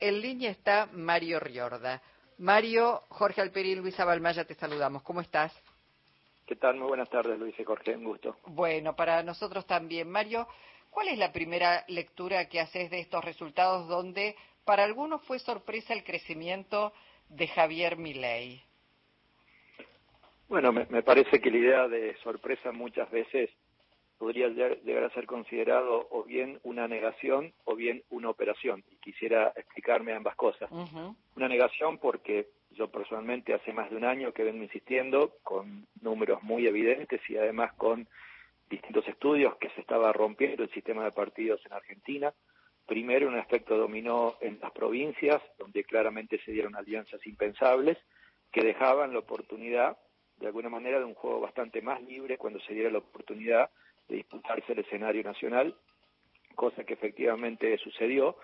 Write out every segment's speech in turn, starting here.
En línea está Mario Riorda. Mario, Jorge Alperi y Luisa Balmaya, te saludamos. ¿Cómo estás? ¿Qué tal? Muy buenas tardes, Luis y Jorge. Un gusto. Bueno, para nosotros también. Mario, ¿cuál es la primera lectura que haces de estos resultados donde para algunos fue sorpresa el crecimiento de Javier Milei? Bueno, me, me parece que la idea de sorpresa muchas veces podría llegar a ser considerado o bien una negación o bien una operación. Y quisiera explicarme ambas cosas. Una negación porque yo personalmente hace más de un año que vengo insistiendo con números muy evidentes y además con distintos estudios que se estaba rompiendo el sistema de partidos en Argentina. Primero, un efecto dominó en las provincias, donde claramente se dieron alianzas impensables que dejaban la oportunidad, de alguna manera, de un juego bastante más libre cuando se diera la oportunidad de disputarse el escenario nacional, cosa que efectivamente sucedió,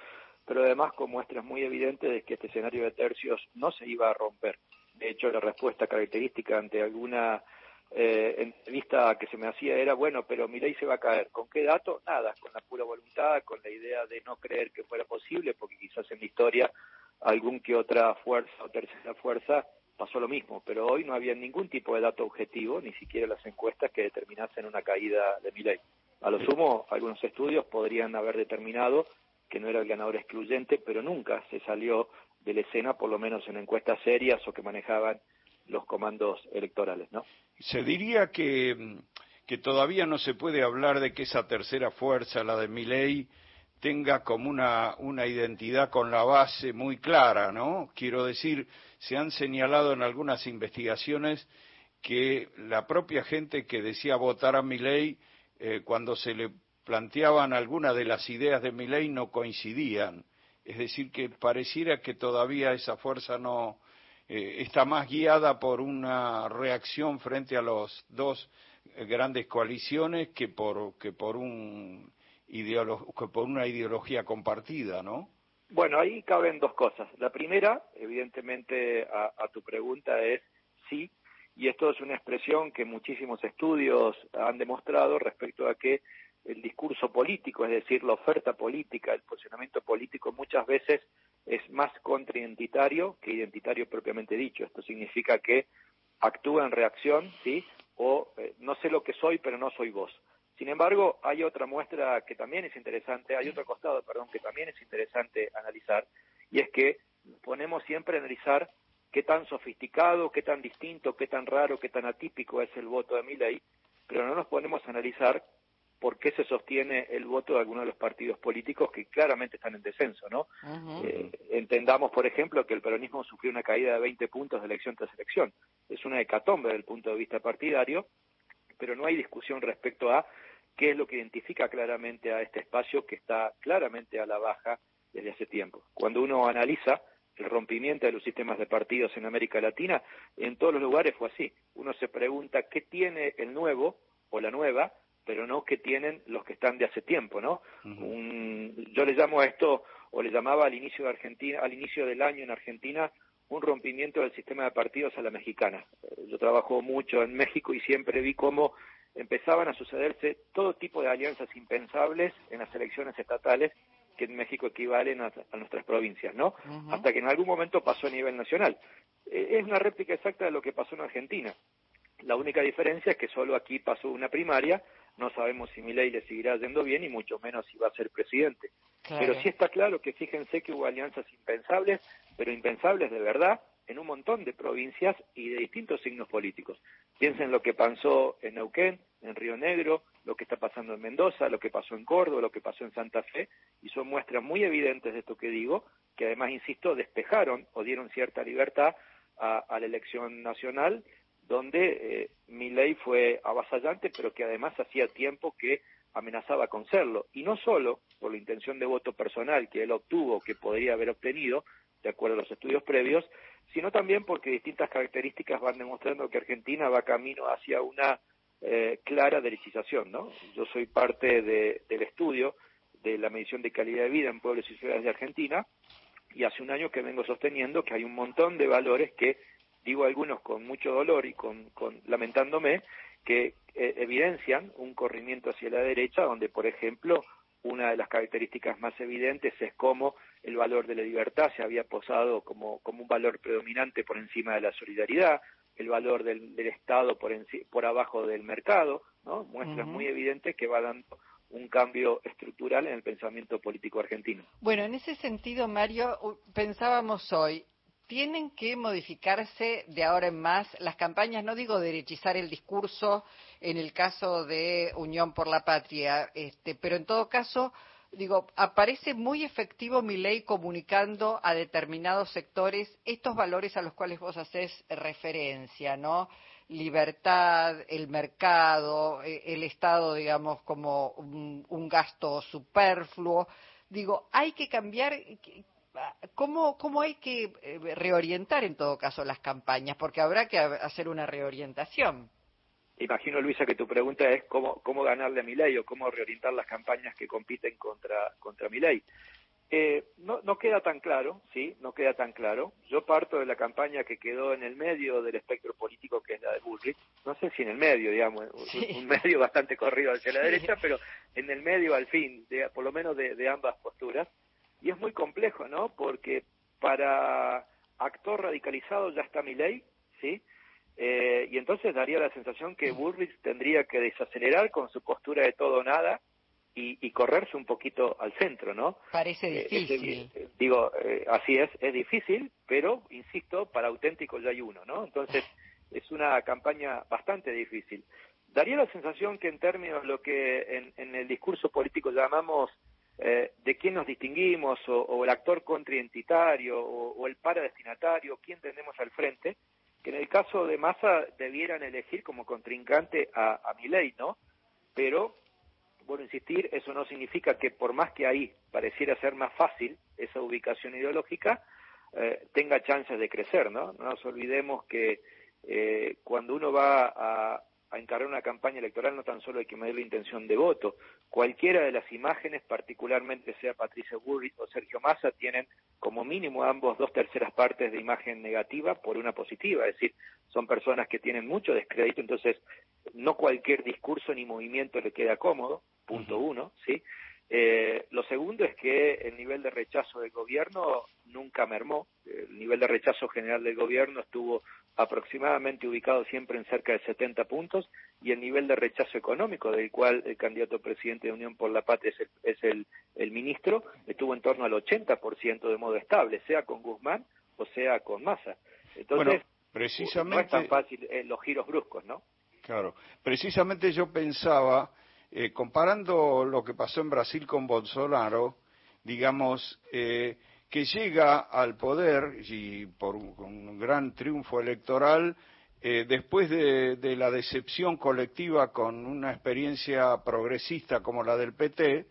pero además con muestras muy evidentes de que este escenario de tercios no se iba a romper. De hecho, la respuesta característica ante alguna eh, entrevista que se me hacía era, bueno, pero mi ley se va a caer. ¿Con qué dato? Nada, con la pura voluntad, con la idea de no creer que fuera posible, porque quizás en la historia algún que otra fuerza o tercera fuerza pasó lo mismo, pero hoy no había ningún tipo de dato objetivo, ni siquiera las encuestas que determinasen una caída de mi ley. A lo sumo, algunos estudios podrían haber determinado que no era el ganador excluyente, pero nunca se salió de la escena, por lo menos en encuestas serias o que manejaban los comandos electorales, ¿no? Se diría que, que todavía no se puede hablar de que esa tercera fuerza, la de Milei, tenga como una, una identidad con la base muy clara, ¿no? Quiero decir, se han señalado en algunas investigaciones que la propia gente que decía votar a Milei, eh, cuando se le planteaban algunas de las ideas de Milei, no coincidían. Es decir, que pareciera que todavía esa fuerza no eh, está más guiada por una reacción frente a los dos eh, grandes coaliciones que por, que por un por una ideología compartida, ¿no? Bueno, ahí caben dos cosas. La primera, evidentemente, a, a, tu pregunta es sí, y esto es una expresión que muchísimos estudios han demostrado respecto a que el discurso político, es decir, la oferta política, el posicionamiento político muchas veces es más contraidentitario que identitario propiamente dicho. Esto significa que actúa en reacción, ¿sí? O eh, no sé lo que soy, pero no soy vos. Sin embargo, hay otra muestra que también es interesante, hay otro costado, perdón, que también es interesante analizar, y es que ponemos siempre a analizar qué tan sofisticado, qué tan distinto, qué tan raro, qué tan atípico es el voto de Milley, pero no nos ponemos a analizar por qué se sostiene el voto de algunos de los partidos políticos que claramente están en descenso, ¿no? eh, entendamos, por ejemplo, que el peronismo sufrió una caída de 20 puntos de elección tras elección. Es una hecatombe desde el punto de vista partidario, pero no hay discusión respecto a qué es lo que identifica claramente a este espacio que está claramente a la baja desde hace tiempo. Cuando uno analiza el rompimiento de los sistemas de partidos en América Latina, en todos los lugares fue así. Uno se pregunta qué tiene el nuevo o la nueva, pero no qué tienen los que están de hace tiempo, ¿no? un, yo le llamo a esto, o le llamaba al inicio de Argentina, al inicio del año en Argentina, un rompimiento del sistema de partidos a la mexicana. Yo trabajo mucho en México y siempre vi cómo empezaban a sucederse todo tipo de alianzas impensables en las elecciones estatales que en México equivalen a, nuestras provincias, ¿no? Hasta que en algún momento pasó a nivel nacional. Eh, es una réplica exacta de lo que pasó en Argentina. La única diferencia es que solo aquí pasó una primaria, no sabemos si Milei le seguirá yendo bien y mucho menos si va a ser presidente. Pero sí está claro que fíjense que hubo alianzas impensables, pero impensables de verdad, en un montón de provincias y de distintos signos políticos. Piensen lo que pasó en Neuquén, en Río Negro, lo que está pasando en Mendoza, lo que pasó en Córdoba, lo que pasó en Santa Fe, y son muestras muy evidentes de esto que digo, que además, insisto, despejaron o dieron cierta libertad a, la elección nacional, donde eh, mi ley fue avasallante, pero que además hacía tiempo que amenazaba con serlo. Y no solo por la intención de voto personal que él obtuvo, que podría haber obtenido, de acuerdo a los estudios previos, sino también porque distintas características van demostrando que Argentina va camino hacia una eh, clara derechización, ¿no? Yo soy parte de, del estudio de la medición de calidad de vida en pueblos y ciudades de Argentina y hace un año que vengo sosteniendo que hay un montón de valores que, digo algunos con mucho dolor y con, con lamentándome, que eh, evidencian un corrimiento hacia la derecha donde, por ejemplo, una de las características más evidentes es cómo el valor de la libertad se había posado como, como un valor predominante por encima de la solidaridad, el valor del, Estado por, por abajo del mercado, ¿no? Muestras muy evidentes que va dando un cambio estructural en el pensamiento político argentino. Bueno, en ese sentido, Mario, pensábamos hoy, tienen que modificarse de ahora en más las campañas, no digo derechizar el discurso en el caso de Unión por la Patria, este, pero en todo caso, digo, aparece muy efectivo mi ley comunicando a determinados sectores estos valores a los cuales vos haces referencia, ¿no? Libertad, el mercado, e, el Estado, digamos, como un gasto superfluo. Digo, hay que cambiar ¿Cómo, ¿Cómo hay que eh, reorientar en todo caso las campañas? Porque habrá que hacer una reorientación. Imagino, Luisa, que tu pregunta es cómo, cómo ganarle a mi ley o cómo reorientar las campañas que compiten contra, contra mi ley. Eh, no, no queda tan claro, sí, no queda tan claro. Yo parto de la campaña que quedó en el medio del espectro político, que es la de Bullrich. No sé si en el medio, digamos, un, medio bastante corrido hacia la derecha, pero en el medio al fin, de, por lo menos de ambas posturas. Y es muy complejo, ¿no? Porque para actor radicalizado ya está mi ley, ¿sí? Eh, y entonces daría la sensación que Bullrich tendría que desacelerar con su postura de todo o nada y, correrse un poquito al centro, ¿no? Parece eh, difícil. digo, eh, así es, es difícil, pero, insisto, para auténtico ya hay uno, ¿no? Entonces, es una campaña bastante difícil. Daría la sensación que en términos de lo que en el discurso político llamamos eh, de quién nos distinguimos, o, el actor contraidentitario, o, el paradestinatario, quién tenemos al frente, que en el caso de Massa debieran elegir como contrincante a, a ley, ¿no? Pero, bueno, insistir, eso no significa que por más que ahí pareciera ser más fácil esa ubicación ideológica, eh, tenga chances de crecer, ¿no? No nos olvidemos que eh, cuando uno va a, a encargar una campaña electoral no tan solo hay que medir la intención de voto. Cualquiera de las imágenes, particularmente sea Patricia Burri o Sergio Massa, tienen como mínimo ambos dos terceras partes de imagen negativa por una positiva. Es decir, son personas que tienen mucho descrédito, entonces no cualquier discurso ni movimiento le queda cómodo, punto uno, ¿sí? Eh, lo segundo es que el nivel de rechazo del gobierno nunca mermó. El nivel de rechazo general del gobierno estuvo aproximadamente ubicado siempre en cerca de 70 puntos y el nivel de rechazo económico del cual el candidato presidente de Unión por la Patria es el, el, ministro estuvo en torno al 80% de modo estable, sea con Guzmán o sea con Massa. Entonces, precisamente, no es tan fácil eh, los giros bruscos, ¿no? Claro, precisamente yo pensaba eh, comparando lo que pasó en Brasil con Bolsonaro, digamos, eh, que llega al poder y por un, gran triunfo electoral, eh, después de, la decepción colectiva con una experiencia progresista como la del PT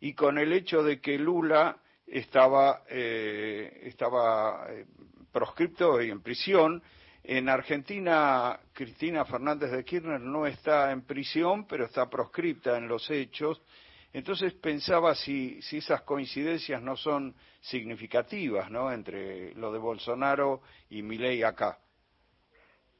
y con el hecho de que Lula estaba, estaba proscripto y en prisión, en Argentina, Cristina Fernández de Kirchner no está en prisión, pero está proscripta en los hechos. Entonces pensaba si, si esas coincidencias no son significativas, ¿no? Entre lo de Bolsonaro y Milei acá.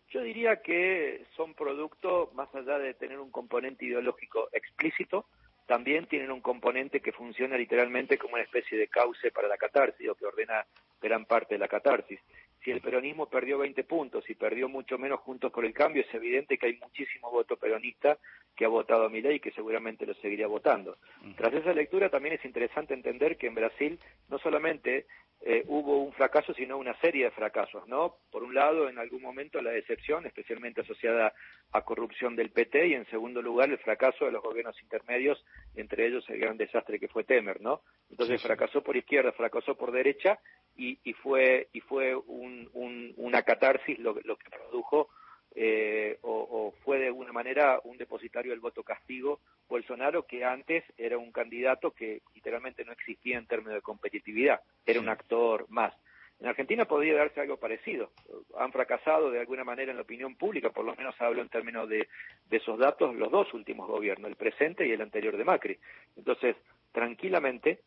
Yo diría que son producto, más allá de tener un componente ideológico explícito, también tienen un componente que funciona literalmente como una especie de cauce para la catarsis o que ordena gran parte de la catarsis si el peronismo perdió 20 puntos y perdió mucho menos Juntos por el Cambio, es evidente que hay muchísimo voto peronista que ha votado a mi ley y que seguramente lo seguiría votando. Tras esa lectura también es interesante entender que en Brasil no solamente eh, hubo un fracaso, sino una serie de fracasos, ¿no? Por un lado, en algún momento la decepción, especialmente asociada a corrupción del PT, y en segundo lugar el fracaso de los gobiernos intermedios, entre ellos el gran desastre que fue Temer, ¿no? Entonces fracasó por izquierda, fracasó por derecha, y, y fue y fue un, una catarsis lo, lo que produjo eh, o, fue de alguna manera un depositario del voto castigo Bolsonaro, que antes era un candidato que literalmente no existía en términos de competitividad, era un actor más. En Argentina podría darse algo parecido. Han fracasado de alguna manera en la opinión pública, por lo menos hablo en términos de, de esos datos, los dos últimos gobiernos, el presente y el anterior de Macri. Entonces, tranquilamente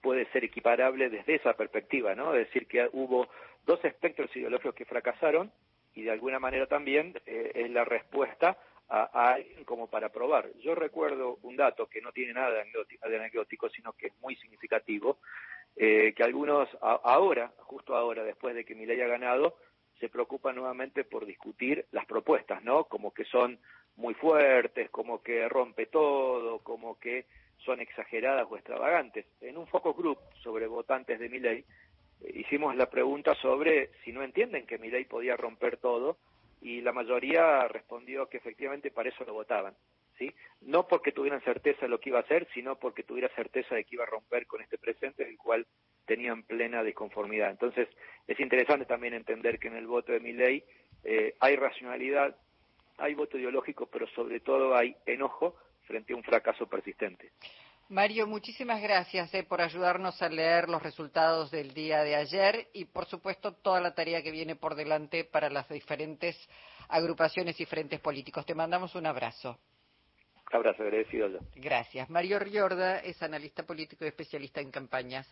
puede ser equiparable desde esa perspectiva, ¿no? Es decir, que hubo dos espectros ideológicos que fracasaron y de alguna manera también eh, es la respuesta a, alguien como para probar. Yo recuerdo un dato que no tiene nada de anecdótico, sino que es muy significativo, eh, que algunos ahora, justo ahora, después de que mi ley ha ganado, se preocupan nuevamente por discutir las propuestas, ¿no? Como que son muy fuertes, como que rompe todo, como que son exageradas o extravagantes. En un focus group sobre votantes de mi ley, eh, hicimos la pregunta sobre si no entienden que mi ley podía romper todo y la mayoría respondió que efectivamente para eso lo votaban. ¿sí? No porque tuvieran certeza de lo que iba a hacer, sino porque tuviera certeza de que iba a romper con este presente, el cual tenían plena disconformidad. Entonces, es interesante también entender que en el voto de mi ley eh, hay racionalidad, hay voto ideológico, pero sobre todo hay enojo frente a un fracaso persistente. Mario, muchísimas gracias eh, por ayudarnos a leer los resultados del día de ayer y, por supuesto, toda la tarea que viene por delante para las diferentes agrupaciones y frentes políticos. Te mandamos un abrazo. Abrazo, agradecido Gracias. Mario Riorda es analista político y especialista en campañas